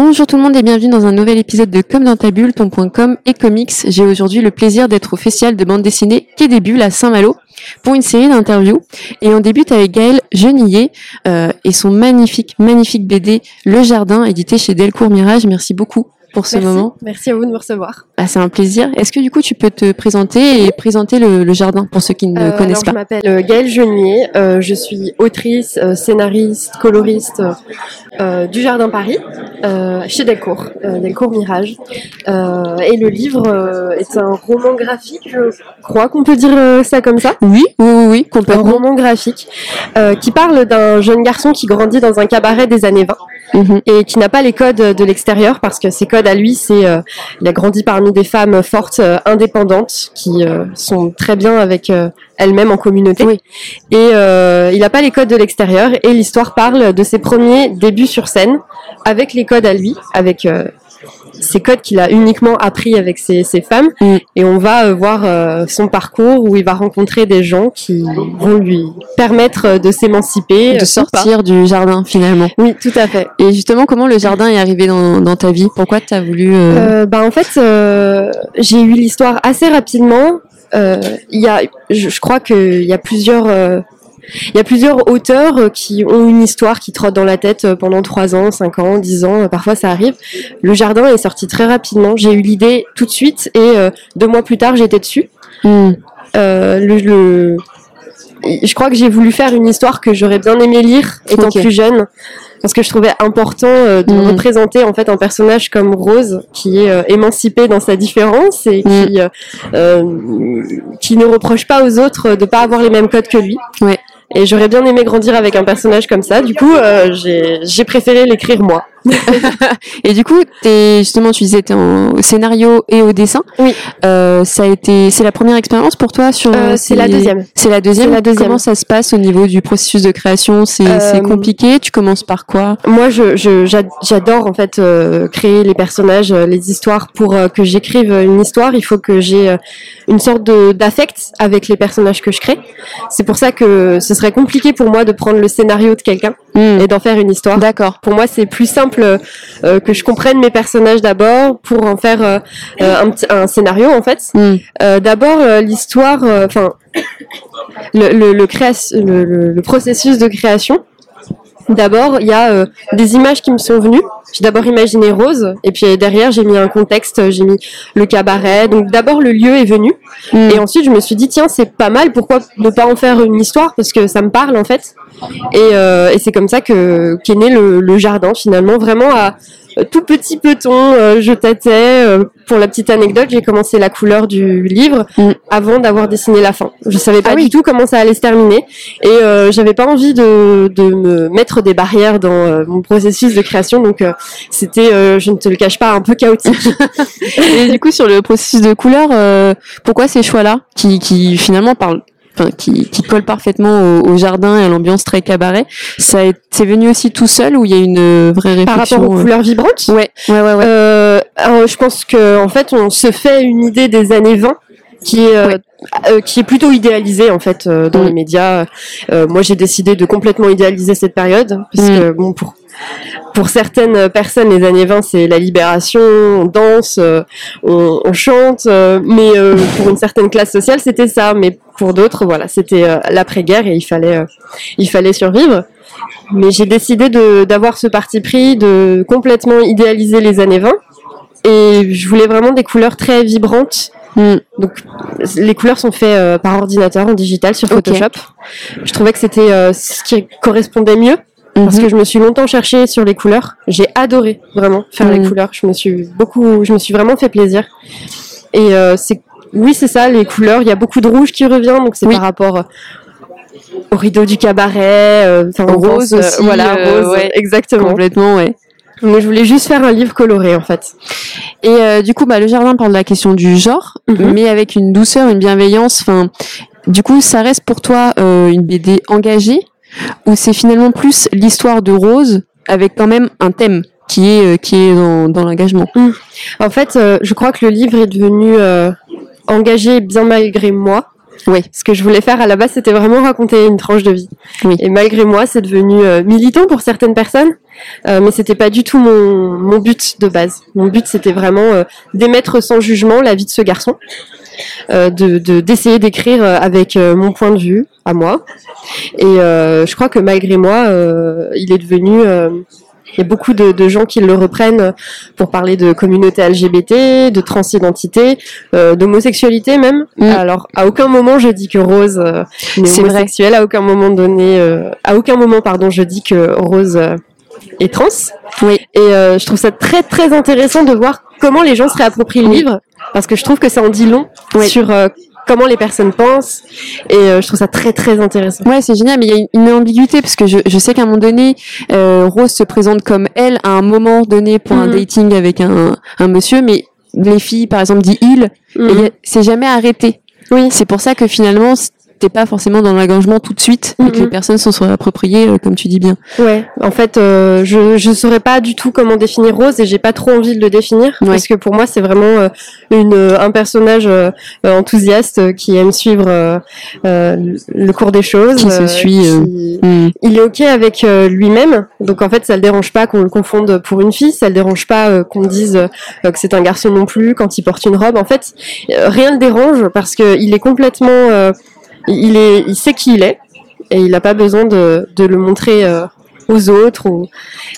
Bonjour tout le monde et bienvenue dans un nouvel épisode de Comme dans ta bulle, ton.com et comics. J'ai aujourd'hui le plaisir d'être au festival de bande dessinée Quai des Bulles à Saint-Malo pour une série d'interviews. Et on débute avec Gaël Genillet euh, et son magnifique, magnifique BD Le Jardin, édité chez Delcourt Mirage. Merci beaucoup pour ce Merci. moment. Merci à vous de me recevoir. Bah, c'est un plaisir. Est-ce que du coup tu peux te présenter et présenter le, le jardin pour ceux qui ne Euh, connaissent alors, pas Je m'appelle euh, Gaëlle Genier, euh, je suis autrice, euh, scénariste, coloriste du Jardin Paris, chez Delcourt, Delcourt Mirage. Et le livre est un roman graphique, je crois qu'on peut dire ça comme ça. Oui, oui, oui, oui, Un complètement. roman graphique qui parle d'un jeune garçon qui grandit dans un cabaret des années 20 Mhm. et qui n'a pas les codes de l'extérieur parce que ses codes à lui, c'est euh, il a grandi parmi des femmes fortes, euh, indépendantes, qui euh, sont très bien avec euh, elles-mêmes en communauté. Oui. Et euh, il n'a pas les codes de l'extérieur et l'histoire parle de ses premiers débuts sur scène avec les codes à lui, avec euh, ces codes qu'il a uniquement appris avec ces, ces femmes. Mm. Et on va euh, voir euh, son parcours où il va rencontrer des gens qui vont lui permettre euh, de s'émanciper, de sortir du jardin finalement. Oui, tout à fait. Et justement, comment le jardin est arrivé dans, dans ta vie? Pourquoi tu as voulu... euh, bah en fait, j'ai eu l'histoire assez rapidement. Il y a, je, je crois qu'il y a plusieurs, il y a plusieurs auteurs euh, qui ont une histoire qui trotte dans la tête euh, pendant 3 ans, 5 ans, 10 ans. euh, Parfois, ça arrive. Le jardin est sorti très rapidement. J'ai eu l'idée tout de suite et deux mois plus tard, j'étais dessus. hmm, Euh, le, le- je crois que j'ai voulu faire une histoire que j'aurais bien aimé lire étant plus jeune parce que je trouvais important euh, de Mhm. représenter en fait un personnage comme Rose qui est euh, émancipée dans sa différence et Mhm. qui euh, qui ne reproche pas aux autres de pas avoir les mêmes codes que lui. Ouais. Et j'aurais bien aimé grandir avec un personnage comme ça. Du coup, euh, j'ai j'ai préféré l'écrire moi. Et du coup, es, justement, tu disais, tu en au scénario et au dessin. Oui. Euh, ça a été, c'est la première expérience pour toi sur. Euh, c'est la deuxième. C'est la deuxième. La deuxième. Comment ça se passe au niveau du processus de création? C'est Euh, compliqué? Tu commences par quoi? Moi, je, j'adore en fait euh, créer les personnages, euh, les histoires. Pour euh, que j'écrive une histoire, il faut que j'ai euh, une sorte de d'affect avec les personnages que je crée. C'est pour ça que ce serait compliqué pour moi de prendre le scénario de quelqu'un Hmm, et d'en faire une histoire. D'accord. Pour moi, c'est plus simple euh, que je comprenne mes personnages d'abord pour en faire euh, euh, un, un scénario en fait. Euh, D'abord, euh, l'histoire, euh, enfin, le, le, le, processus de création. D'abord, il y a euh, des images qui me sont venues. J'ai d'abord imaginé Rose, et puis derrière, j'ai mis un contexte, j'ai mis le cabaret. Donc d'abord, le lieu est venu, hmm. et ensuite, je me suis dit, tiens, c'est pas mal, pourquoi ne pas en faire une histoire Parce que ça me parle, en fait. Et, euh, et c'est comme ça que qu'est né le, le jardin, finalement, vraiment à euh, tout petit peton. euh, je tâtais. euh, pour la petite anecdote, j'ai commencé la couleur du livre Mm. avant d'avoir dessiné la fin. Je savais pas Ah oui. du tout comment ça allait se terminer, et euh, j'avais pas envie de, de me mettre des barrières dans euh, mon processus de création. Donc euh, c'était, euh, je ne te le cache pas, un peu chaotique. Et du coup, sur le processus de couleur, euh, pourquoi ces choix-là, qui, qui finalement parlent, enfin, qui, qui collent parfaitement au, au jardin et à l'ambiance très cabaret, ça est- c'est venu aussi tout seul ou il y a une vraie réflexion Par rapport aux euh, couleurs vibrantes? Ouais, ouais, ouais, ouais. Euh, alors, je pense que en fait, on se fait une idée des années 20 qui est euh, euh, qui est plutôt idéalisée en fait euh, dans Mm. les médias. Euh, moi, j'ai décidé de complètement idéaliser cette période parce Mm. que bon pour pour certaines personnes, les années 20, c'est la libération, on danse, on, on chante, mais pour une certaine classe sociale, c'était ça. Mais pour d'autres, voilà, c'était l'après-guerre et il fallait, il fallait survivre. Mais j'ai décidé de d'avoir ce parti pris, de complètement idéaliser les années 20. Et je voulais vraiment des couleurs très vibrantes. Hmm. Donc, les couleurs sont faites euh, par ordinateur en digital sur. Photoshop. Je trouvais que c'était euh, ce qui correspondait mieux parce Mhm. que je me suis longtemps cherchée sur les couleurs. J'ai adoré vraiment faire les Mhm. couleurs. Je me suis beaucoup, je me suis vraiment fait plaisir. Et euh, c'est, oui, c'est ça, les couleurs. Il y a beaucoup de rouge qui revient, donc c'est Oui. par rapport au rideau du cabaret, enfin rose pense, aussi, voilà, rose, ouais. exactement. Complètement, ouais. Mais je voulais juste faire un livre coloré en fait. Et euh, du coup, bah, le jardin parle de la question du genre, Mhm. mais avec une douceur, une bienveillance. Enfin, du coup, ça reste pour toi euh, une BD engagée, ou c'est finalement plus l'histoire de Rose avec quand même un thème qui est euh, qui est dans, dans l'engagement? En fait, euh, je crois que le livre est devenu euh, engagé bien malgré moi. Oui. Ce que je voulais faire à la base, c'était vraiment raconter une tranche de vie. Oui. Et malgré moi, c'est devenu euh, militant pour certaines personnes, euh, mais c'était pas du tout mon, mon but de base. Mon but, c'était vraiment euh, d'émettre sans jugement la vie de ce garçon, euh, de de- d'essayer d'écrire avec mon point de vue à moi. Et je crois que malgré moi, il est devenu il y a beaucoup de, de gens qui le reprennent pour parler de communauté LGBT, de transidentité, euh, d'homosexualité même. Mm. Alors, à aucun moment je dis que Rose euh, n'est C'est vrai. homosexuelle. À aucun moment donné, euh, à aucun moment, pardon, je dis que Rose euh, est trans. Oui. Et euh, je trouve ça très très intéressant de voir comment les gens se réapproprient le livre, parce que je trouve que ça en dit long Oui. sur euh, comment les personnes pensent. Et euh, je trouve ça très très intéressant. Ouais, c'est génial, mais il y a une, ambiguïté parce que je, je sais qu'à un moment donné, euh, Rose se présente comme elle à un moment donné pour un Mhm. dating avec un, un monsieur, mais les filles, par exemple, dit il, et Mhm. c'est jamais arrêté. Oui. C'est pour ça que finalement, t'es pas forcément dans l'engagement tout de suite et que Mhm. les personnes s'en sont appropriées, euh, comme tu dis bien. Ouais, en fait, euh, je je saurais pas du tout comment définir Rose et j'ai pas trop envie de le définir Ouais. parce que pour moi c'est vraiment euh, une un personnage enthousiaste qui aime suivre le cours des choses, Qui se suit, qui- Mhm. il est ok avec lui-même, donc en fait ça le dérange pas qu'on le confonde pour une fille, ça le dérange pas qu'on dise que c'est un garçon non plus quand il porte une robe. En fait, rien le dérange parce que il est complètement, euh, il est, il sait qui il est et il n'a pas besoin de, de le montrer euh, aux autres. Ou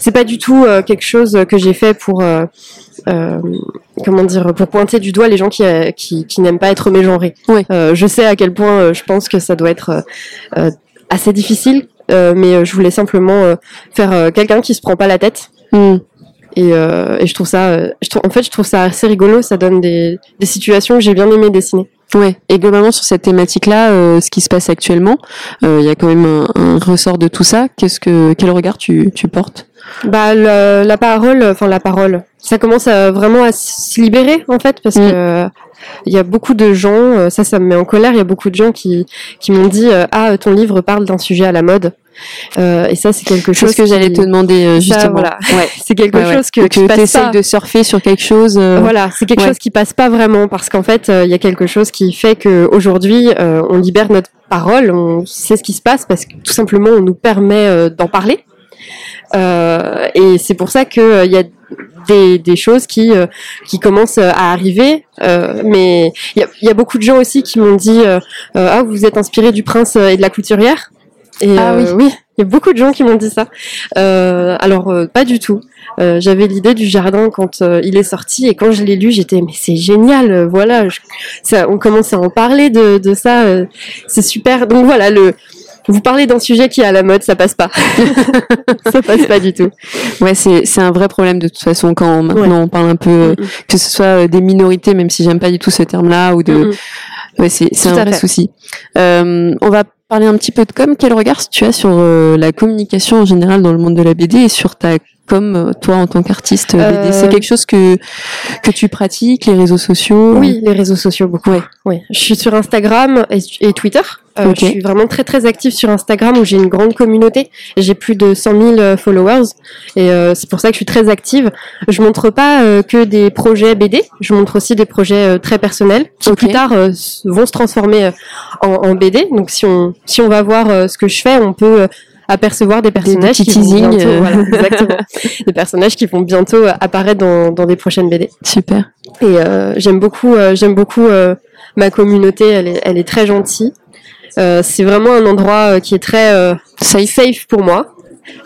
c'est pas du tout euh, quelque chose que j'ai fait pour euh, comment dire pour pointer du doigt les gens qui qui, qui n'aiment pas être mégenrés. Je sais à quel point je pense que ça doit être assez difficile, mais je voulais simplement faire quelqu'un qui se prend pas la tête. Mhm. Et, et je trouve ça, je trouve, en fait, je trouve ça assez rigolo. Ça donne des, des situations que j'ai bien aimé dessiner. Ouais. Et globalement sur cette thématique-là, euh, ce qui se passe actuellement, euh, il y a quand même un, un ressort de tout ça. Qu'est-ce que quel regard tu, tu portes? Bah, le- la parole, enfin la parole, ça commence à vraiment à se libérer en fait, parce Mm. que il y a beaucoup de gens, euh, ça, ça me met en colère. Il y a beaucoup de gens qui qui m'ont dit ah ton livre parle d'un sujet à la mode, Euh, et ça c'est quelque C'est chose ce que qui- j'allais te demander euh, Ça, justement. voilà. Ouais. C'est quelque Ouais, chose que, que tu essayes pas. de surfer sur quelque chose. euh, Voilà, c'est quelque ouais. chose qui passe pas vraiment parce qu'en fait, euh, il y a quelque chose qui fait que aujourd'hui, on libère notre parole, on sait ce qui se passe parce que tout simplement, on nous permet d'en parler. Et c'est pour ça que euh, il y a des, des choses qui euh, qui commencent à arriver. Euh, mais il y a, il y a beaucoup de gens aussi qui m'ont dit euh, ah vous êtes inspiré du prince et de la couturière. Et Ah euh, oui, il y a beaucoup de gens qui m'ont dit ça. Euh, alors euh, pas du tout. Euh, J'avais l'idée du jardin quand euh, il est sorti et quand je l'ai lu, j'étais mais c'est génial. euh, voilà, je- ça, on commence à en parler de, de ça. euh, c'est super. Donc voilà le. Vous parlez d'un sujet qui est à la mode, ça passe pas. ça passe pas du tout. Ouais, c'est c'est un vrai problème de toute façon quand maintenant on parle un peu que ce soit des minorités, même si j'aime pas du tout ce terme-là, ou de Mm, ouais, c'est un vrai fait. souci. Euh, on va parler un petit peu de com. Quel regard tu as sur euh, la communication en général dans le monde de la BD et sur ta com, euh, toi en tant qu'artiste BD Euh, C'est quelque chose que que tu pratiques, les réseaux sociaux? Oui, les réseaux sociaux beaucoup. Ouais. Oui, je suis sur Instagram et, et Twitter. Euh. Je suis vraiment très très active sur Instagram où j'ai une grande communauté. J'ai plus de 100 000 euh, followers et euh, c'est pour ça que je suis très active. Je montre pas euh, que des projets BD, je montre aussi des projets euh, très personnels qui plus tard euh, vont se transformer euh, en, en BD. Donc si on si on va voir euh, ce que je fais, on peut euh, apercevoir des personnages petits qui vont bientôt, voilà, exactement. des personnages qui vont bientôt apparaître dans, dans des prochaines BD. Super. Et euh, j'aime beaucoup, euh, j'aime beaucoup euh, ma communauté. Elle est, elle est très gentille. Euh, c'est vraiment un endroit euh, qui est très euh, Safe. safe pour moi.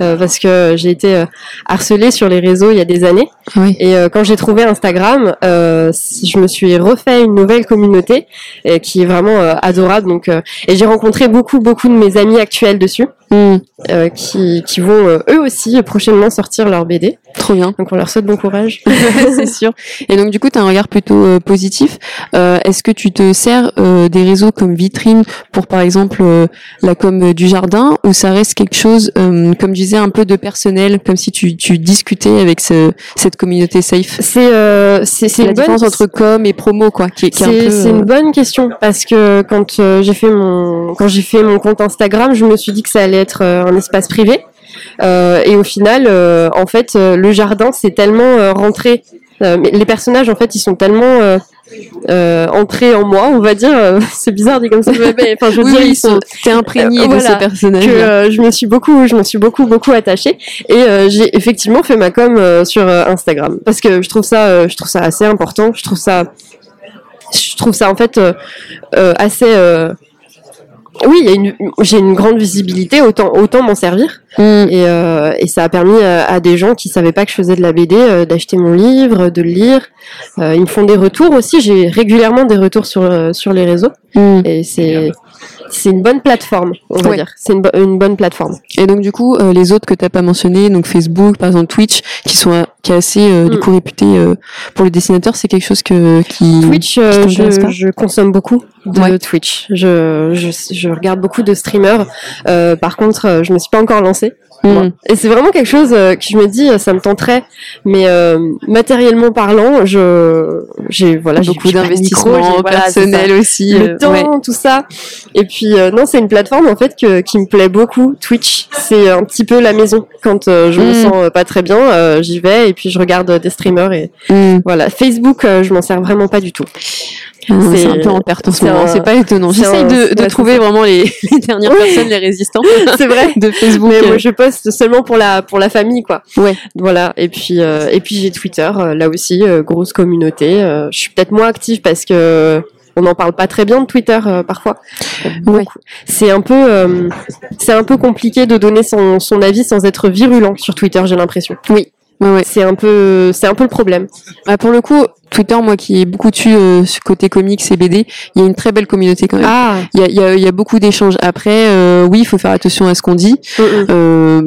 euh, parce que j'ai été euh, harcelée sur les réseaux il y a des années Oui. et euh, quand j'ai trouvé Instagram euh, je me suis refait une nouvelle communauté euh, qui est vraiment euh, adorable donc euh, et j'ai rencontré beaucoup beaucoup de mes amis actuels dessus Mm, euh, qui, qui vont euh, eux aussi prochainement sortir leur BD trop bien. donc on leur souhaite bon courage c'est sûr. Et donc du coup, tu as un regard plutôt euh, positif. Euh, Est-ce que tu te sers euh, des réseaux comme vitrine pour par exemple euh, la com du jardin ou ça reste quelque chose, euh, comme je disais, un peu de personnel, comme si tu, tu discutais avec ce, cette communauté safe? C'est euh, c'est la bonne- différence entre com et promo, quoi, qui, est- qui est un C'est euh, une bonne question parce que quand euh, j'ai fait mon quand j'ai fait mon compte Instagram, je me suis dit que ça allait être euh, un espace privé. Euh, et au final, euh, en fait, le jardin c'est tellement rentré. les personnages, en fait, ils sont tellement euh, euh, entré en moi, on va dire. Euh, c'est bizarre dit comme ça, mais enfin, je veux Oui, dire, ils sont t'es imprégné Euh, de voilà, ce personnage. que je me suis beaucoup, je m'en suis beaucoup, beaucoup attachée. Et j'ai effectivement fait ma com sur Instagram parce que je trouve ça, je trouve ça assez important. Je trouve ça, je trouve ça en fait assez. Euh, oui, il y a une- j'ai une grande visibilité, autant autant m'en servir. Mm. Et, euh, et ça a permis à, à des gens qui savaient pas que je faisais de la BD euh, d'acheter mon livre, de le lire. Euh, ils me font des retours aussi. J'ai régulièrement des retours sur euh, sur les réseaux. Mm. Et c'est c'est une bonne plateforme, on va Ouais. dire. C'est une, bo- une bonne plateforme. Et donc du coup, euh, les autres que t'as pas mentionné, donc Facebook, par exemple Twitch, qui sont euh, qui est assez euh, du Mm. coup réputé euh, pour les dessinateurs, c'est quelque chose que qui Twitch, euh, qui je, consomme beaucoup de Ouais. Twitch. Je, je, je regarde beaucoup de streamers. Euh, par contre, je me suis pas encore lancée. Mm. Et c'est vraiment quelque chose euh, que je me dis, euh, ça me tenterait. Mais euh, matériellement parlant, je, j'ai voilà, beaucoup d'investissements voilà, personnels aussi. le euh, temps, ouais. tout ça. Et puis non, c'est une plateforme en fait que, qui me plaît beaucoup. Twitch, c'est un petit peu la maison. Quand je me Mm. sens pas très bien, j'y vais et puis je regarde des streamers et Mm. voilà. Facebook, je m'en sers vraiment pas du tout. Ah, C'est un peu en perte en ce moment, c'est pas étonnant. J'essaye de, trouver vraiment les, les dernières personnes, les résistants c'est vrai. de Facebook. Mais moi, je poste seulement pour la pour la famille, quoi. Ouais. Voilà. Et puis euh, et puis j'ai Twitter, euh, là aussi, euh, grosse communauté. Euh, je suis peut-être moins active parce que on n'en parle pas très bien de Twitter euh, parfois. Ouais. C'est un peu euh, c'est un peu compliqué de donner son son avis sans être virulent sur Twitter. J'ai l'impression. Ouais, ouais. C'est un peu c'est un peu le problème. Bah, pour le coup, Twitter, moi qui ai beaucoup dessus euh, ce côté comics et BD, il y a une très belle communauté quand même. Ah. Il y a, il y, a, il y a beaucoup d'échanges. Après, euh, oui, il faut faire attention à ce qu'on dit, Mm, mm. euh,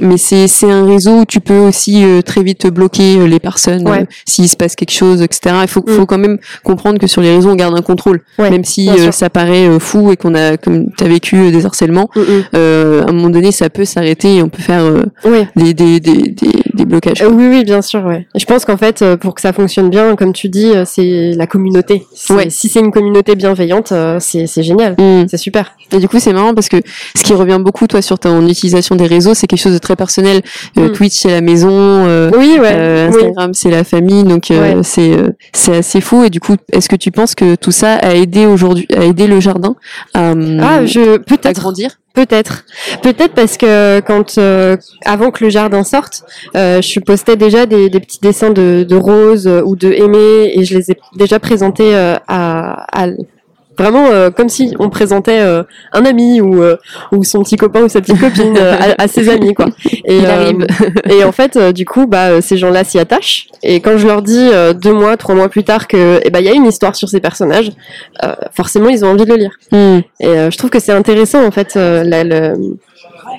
mais c'est c'est un réseau où tu peux aussi euh, très vite bloquer euh, les personnes Ouais. euh, s'il se passe quelque chose, etc. Il faut, Mm. faut quand même comprendre que sur les réseaux, on garde un contrôle, Ouais, même si ça paraît fou et qu'on a, comme tu as vécu des harcèlements, Mm, à un moment donné, ça peut s'arrêter et on peut faire euh, Oui. des, des, des, des, des blocages. Oui, oui, bien sûr, ouais. Je pense qu'en fait, pour que ça fonctionne bien, comme tu dis, euh, c'est la communauté. Ouais. Si c'est une communauté bienveillante, euh, c'est génial. Mm. C'est super. Et du coup, c'est marrant parce que ce qui revient beaucoup, toi, sur ton utilisation des réseaux, c'est quelque chose de très personnel. Euh, Mm. Twitch, c'est la maison. euh, Oui, ouais. euh, oui. Instagram, c'est la famille, donc Ouais. c'est c'est assez fou. Et du coup, est-ce que tu penses que tout ça a aidé aujourd'hui, a aidé le jardin à, Ah, je peut-être, grandir? Peut-être, peut-être parce que quand euh, avant que le jardin sorte, euh, je postais déjà des, petits dessins de, de Rose ou de Aimé et je les ai déjà présentés euh, à vraiment euh, comme si on présentait euh, un ami ou euh, ou son petit copain ou sa petite copine euh, à, à ses amis quoi. Et, Il euh, arrive. et en fait, euh, du coup, bah, ces gens-là s'y attachent. Et quand je leur dis euh, deux mois, trois mois plus tard que, eh ben, il y a une histoire sur ces personnages, euh, forcément, ils ont envie de le lire. Mm. Et euh, je trouve que c'est intéressant, en fait, euh, la, le-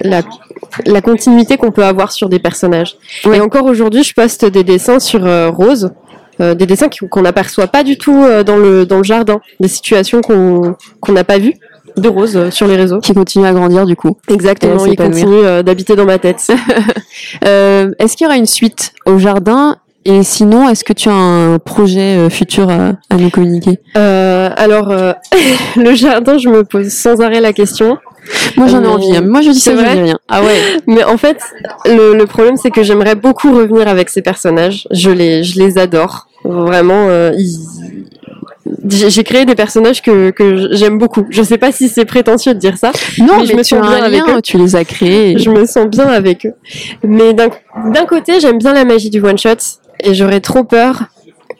la, la continuité qu'on peut avoir sur des personnages. Et encore aujourd'hui, je poste des dessins sur Rose. Euh, des dessins qu'on n'aperçoit pas du tout euh, dans le dans le jardin, des situations qu'on qu'on n'a pas vues de Rose euh, sur les réseaux. Qui continue à grandir, du coup. Exactement, il continue d'habiter dans ma tête. Euh, est-ce qu'il y aura une suite au jardin? Et sinon, est-ce que tu as un projet futur à, à nous communiquer? Euh, alors, euh, le jardin, je me pose sans arrêt la question. Moi, j'en ai Euh, envie. hein. Moi, je dis ça, je dis rien. Ah ouais. Mais en fait, le, le problème, c'est que j'aimerais beaucoup revenir avec ces personnages. Je les, je les adore. Vraiment, euh, ils- j'ai créé des personnages que, que j'aime beaucoup. Je sais pas si c'est prétentieux de dire ça. Non, Mais mais, je me sens bien avec lien, eux. tu les as créés. Je me sens bien avec eux. Mais d'un d'un côté, j'aime bien la magie du one shot et j'aurais trop peur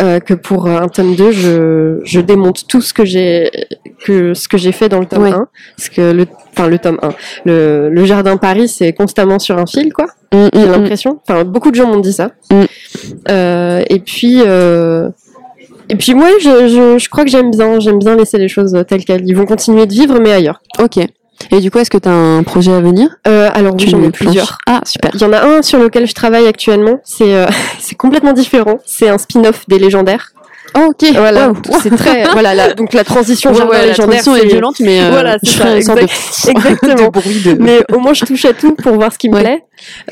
euh, que pour euh, un tome 2, je, je démonte tout ce que j'ai que ce que j'ai fait dans le tome Ouais. 1 parce que le enfin le tome 1, le, le jardin Paris, c'est constamment sur un fil quoi. Mm, mm, J'ai mm. l'impression. Enfin, beaucoup de gens m'ont dit ça. Mm. Euh, et puis, euh, et puis moi, je, je, je crois que j'aime bien, j'aime bien laisser les choses telles quelles. Ils vont continuer de vivre, mais ailleurs. Ok. Et du coup, est-ce que tu as un projet à venir? Euh, alors oui, j'en ai plusieurs. Ah, super. Il y en a un sur lequel je travaille actuellement. C'est euh, c'est complètement différent. C'est un spin-off des légendaires. Oh, ok. Voilà, Wow. c'est très voilà. La, donc la transition Ouais, ouais, la transition est c'est- violente, mais euh, Voilà, c'est je ça, de, exactement. de bruit de. Mais au moins, je touche à tout pour voir ce qui me Ouais. plaît.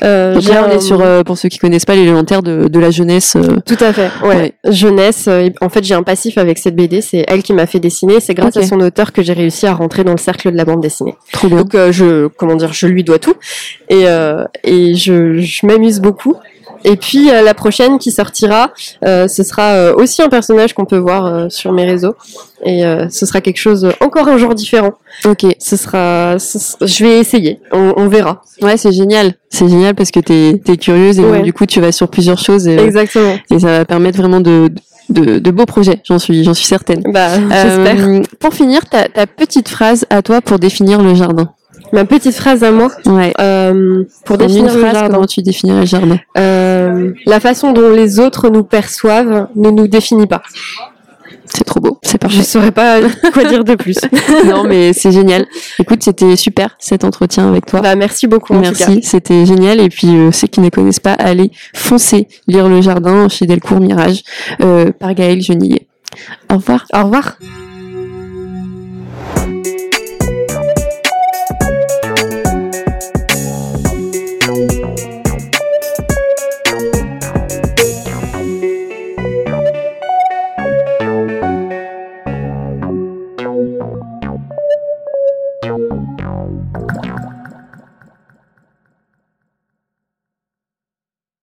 Euh, Donc j'ai là, on est sur, euh, pour ceux qui connaissent pas, l'élémentaire de, de la jeunesse. euh, Tout à fait, ouais. Jeunesse. euh, en fait, j'ai un passif avec cette BD. C'est elle qui m'a fait dessiner. C'est grâce à son auteur que j'ai réussi à rentrer dans le cercle de la bande dessinée. trop bien. Donc, euh, je, comment dire, je lui dois tout. Et, euh, et je, je m'amuse beaucoup. Et puis euh, la prochaine qui sortira, euh, ce sera euh, aussi un personnage qu'on peut voir euh, sur mes réseaux. Et euh, ce sera quelque chose, encore un genre différent. Ok. Ce sera, je vais essayer, on, on verra. Ouais, c'est génial. C'est génial parce que t'es es curieuse et donc, du coup tu vas sur plusieurs choses et, Exactement. et ça va permettre vraiment de, de, de beaux projets. J'en suis, j'en suis certaine. Bah, j'espère. Euh, pour finir, ta, ta petite phrase à toi pour définir le jardin. Ma petite phrase à moi, Ouais. euh, pour une définir le jardin. comment tu définirais le jardin Euh, la façon dont les autres nous perçoivent ne nous définit pas. C'est trop beau. C'est Je parfait. saurais pas quoi dire de plus. non, mais c'est génial. Écoute, c'était super cet entretien avec toi. Bah, merci beaucoup. Merci, c'était génial. Et puis, euh, ceux qui ne connaissent pas, allez foncer lire Le Jardin chez Delcourt Mirage euh, par Gaël Genillet. Au revoir. Au revoir.